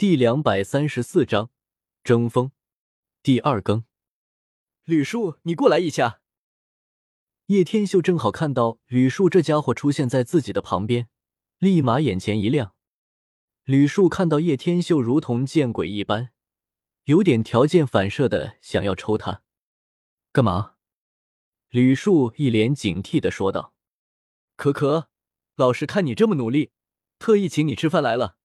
第两百三十四章争锋，第二更。吕树，你过来一下。叶天秀正好看到吕树这家伙出现在自己的旁边，立马眼前一亮。吕树看到叶天秀，如同见鬼一般，有点条件反射的想要抽他。干嘛？吕树一脸警惕的说道：“可可，老师看你这么努力，特意请你吃饭来了。”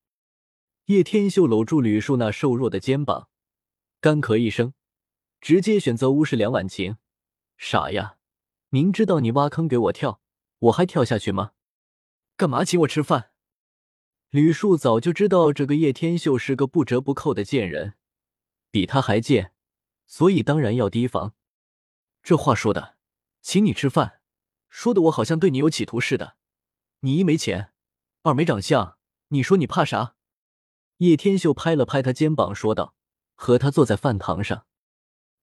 叶天秀搂住吕树那瘦弱的肩膀，干咳一声，直接选择无视梁婉晴。傻呀，明知道你挖坑给我跳，我还跳下去吗？干嘛请我吃饭？吕树早就知道这个叶天秀是个不折不扣的贱人，比他还贱，所以当然要提防。这话说的，请你吃饭，说的我好像对你有企图似的。你一没钱，二没长相，你说你怕啥？叶天秀拍了拍他肩膀，说道：“和他坐在饭堂上，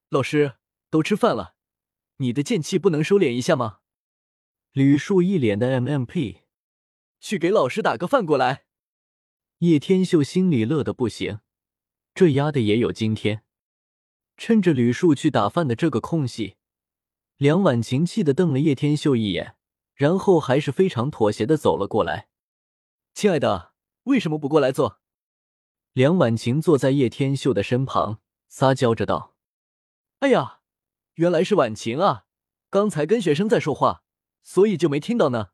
老师都吃饭了，你的剑气不能收敛一下吗？”吕树一脸的 MMP，去给老师打个饭过来。叶天秀心里乐得不行，这丫的也有今天。趁着吕树去打饭的这个空隙，梁婉晴气的瞪了叶天秀一眼，然后还是非常妥协的走了过来。亲爱的，为什么不过来坐？梁婉晴坐在叶天秀的身旁，撒娇着道：“哎呀，原来是婉晴啊！刚才跟学生在说话，所以就没听到呢。”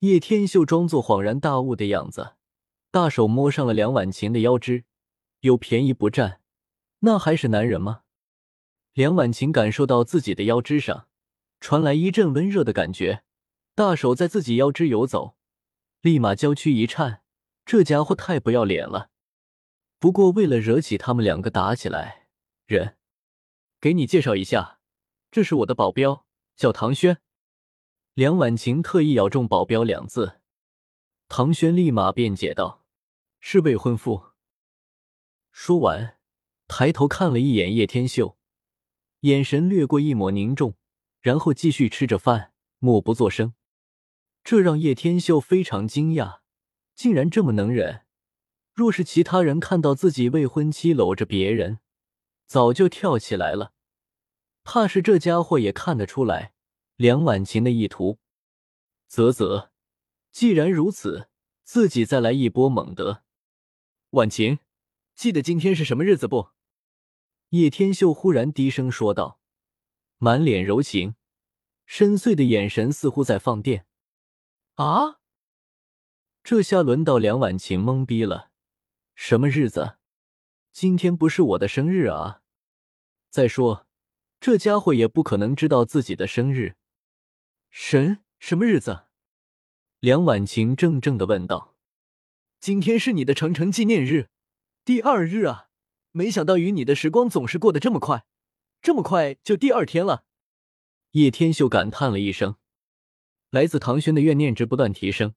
叶天秀装作恍然大悟的样子，大手摸上了梁婉晴的腰肢，有便宜不占，那还是男人吗？梁婉晴感受到自己的腰肢上传来一阵温热的感觉，大手在自己腰肢游走，立马娇躯一颤，这家伙太不要脸了。不过，为了惹起他们两个打起来，人，给你介绍一下，这是我的保镖，叫唐轩。梁婉晴特意咬中“保镖”两字，唐轩立马辩解道：“是未婚夫。”说完，抬头看了一眼叶天秀，眼神掠过一抹凝重，然后继续吃着饭，默不作声。这让叶天秀非常惊讶，竟然这么能忍。若是其他人看到自己未婚妻搂着别人，早就跳起来了。怕是这家伙也看得出来梁婉晴的意图。啧啧，既然如此，自己再来一波猛的。婉晴，记得今天是什么日子不？叶天秀忽然低声说道，满脸柔情，深邃的眼神似乎在放电。啊！这下轮到梁婉晴懵逼了。什么日子？今天不是我的生日啊！再说，这家伙也不可能知道自己的生日。神，什么日子？梁婉晴怔怔的问道：“今天是你的成成纪念日，第二日啊！没想到与你的时光总是过得这么快，这么快就第二天了。”叶天秀感叹了一声。来自唐轩的怨念值不断提升，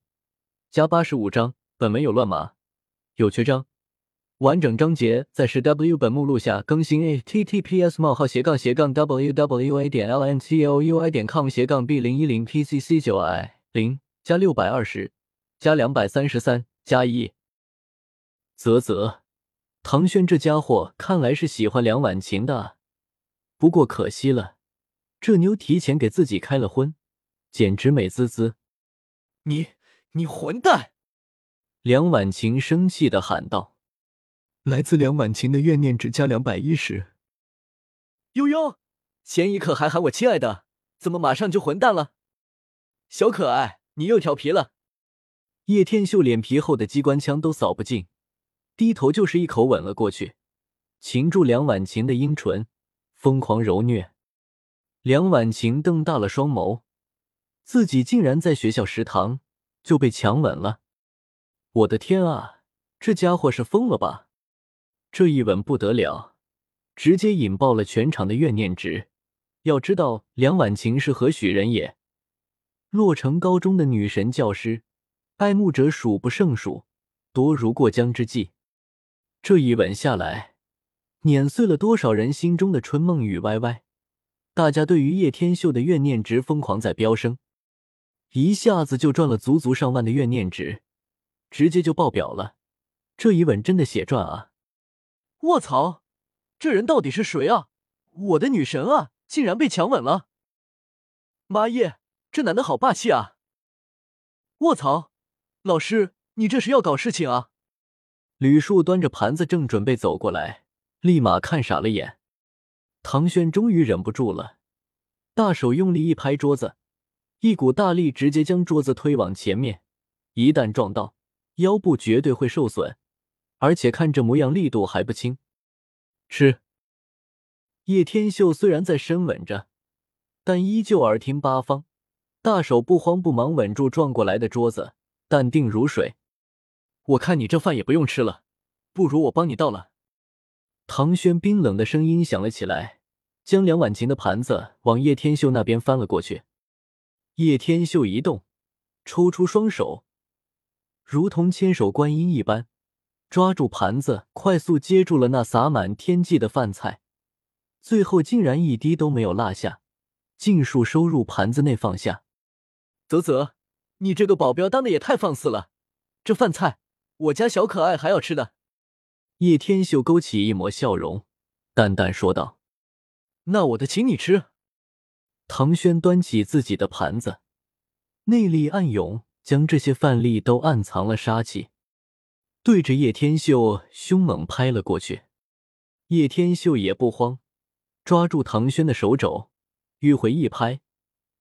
加八十五章。本文有乱码，有缺章。完整章节在十 W 本目录下更新：https: 冒号斜杠斜杠 wwa 点 lnclui 点 com 斜杠 b 零一零 pcc 九 i 零加六百二十加两百三十三加一。啧啧，唐轩这家伙看来是喜欢梁婉晴的，不过可惜了，这妞提前给自己开了荤，简直美滋滋。你你混蛋！梁婉晴生气的喊道。来自梁婉晴的怨念值加两百一十。悠悠，前一刻还喊我亲爱的，怎么马上就混蛋了？小可爱，你又调皮了。叶天秀脸皮厚的机关枪都扫不进，低头就是一口吻了过去，擒住梁婉晴的阴唇，疯狂揉虐。梁婉晴瞪大了双眸，自己竟然在学校食堂就被强吻了！我的天啊，这家伙是疯了吧？这一吻不得了，直接引爆了全场的怨念值。要知道，梁婉晴是何许人也？洛城高中的女神教师，爱慕者数不胜数，多如过江之鲫。这一吻下来，碾碎了多少人心中的春梦与歪歪。大家对于叶天秀的怨念值疯狂在飙升，一下子就赚了足足上万的怨念值，直接就爆表了。这一吻真的血赚啊！卧槽，这人到底是谁啊？我的女神啊，竟然被强吻了！妈耶，这男的好霸气啊！卧槽，老师，你这是要搞事情啊？吕树端着盘子正准备走过来，立马看傻了眼。唐轩终于忍不住了，大手用力一拍桌子，一股大力直接将桌子推往前面。一旦撞到，腰部绝对会受损。而且看这模样，力度还不轻。吃。叶天秀虽然在深吻着，但依旧耳听八方，大手不慌不忙稳住撞过来的桌子，淡定如水。我看你这饭也不用吃了，不如我帮你倒了。唐轩冰冷的声音响了起来，将梁婉晴的盘子往叶天秀那边翻了过去。叶天秀一动，抽出双手，如同千手观音一般。抓住盘子，快速接住了那洒满天际的饭菜，最后竟然一滴都没有落下，尽数收入盘子内放下。啧啧，你这个保镖当的也太放肆了！这饭菜，我家小可爱还要吃的。叶天秀勾起一抹笑容，淡淡说道：“那我的，请你吃。”唐轩端起自己的盘子，内力暗涌，将这些饭粒都暗藏了杀气。对着叶天秀凶猛拍了过去，叶天秀也不慌，抓住唐轩的手肘，迂回一拍，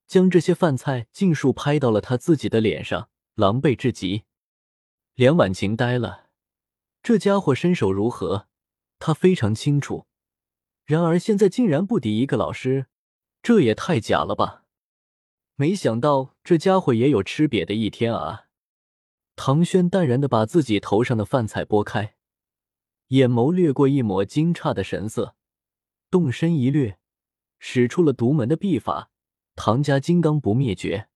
将这些饭菜尽数拍到了他自己的脸上，狼狈至极。梁婉晴呆了，这家伙身手如何，他非常清楚，然而现在竟然不敌一个老师，这也太假了吧！没想到这家伙也有吃瘪的一天啊！唐轩淡然的把自己头上的饭菜拨开，眼眸掠过一抹惊诧的神色，动身一掠，使出了独门的臂法——唐家金刚不灭绝。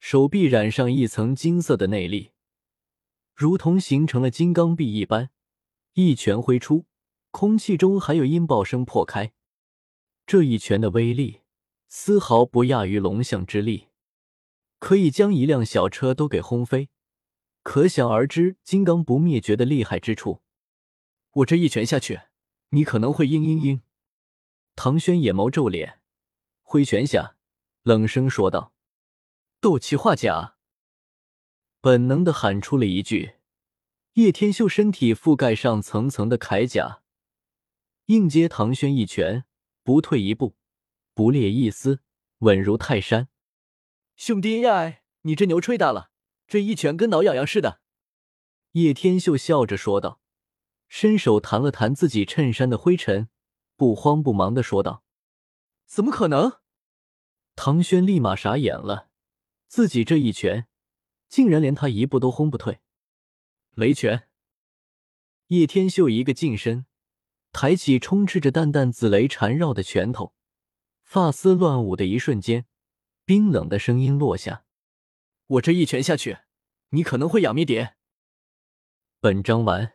手臂染上一层金色的内力，如同形成了金刚臂一般，一拳挥出，空气中还有音爆声破开。这一拳的威力，丝毫不亚于龙象之力，可以将一辆小车都给轰飞。可想而知，金刚不灭绝的厉害之处。我这一拳下去，你可能会嘤嘤嘤。唐轩眼眸皱脸，挥拳下，冷声说道：“斗气化甲。”本能的喊出了一句。叶天秀身体覆盖上层层的铠甲，应接唐轩一拳，不退一步，不裂一丝，稳如泰山。兄弟呀，你这牛吹大了！这一拳跟挠痒痒似的，叶天秀笑着说道，伸手弹了弹自己衬衫的灰尘，不慌不忙的说道：“怎么可能？”唐轩立马傻眼了，自己这一拳，竟然连他一步都轰不退。雷拳！叶天秀一个近身，抬起充斥着淡淡紫雷缠绕的拳头，发丝乱舞的一瞬间，冰冷的声音落下。我这一拳下去，你可能会仰面点。本章完。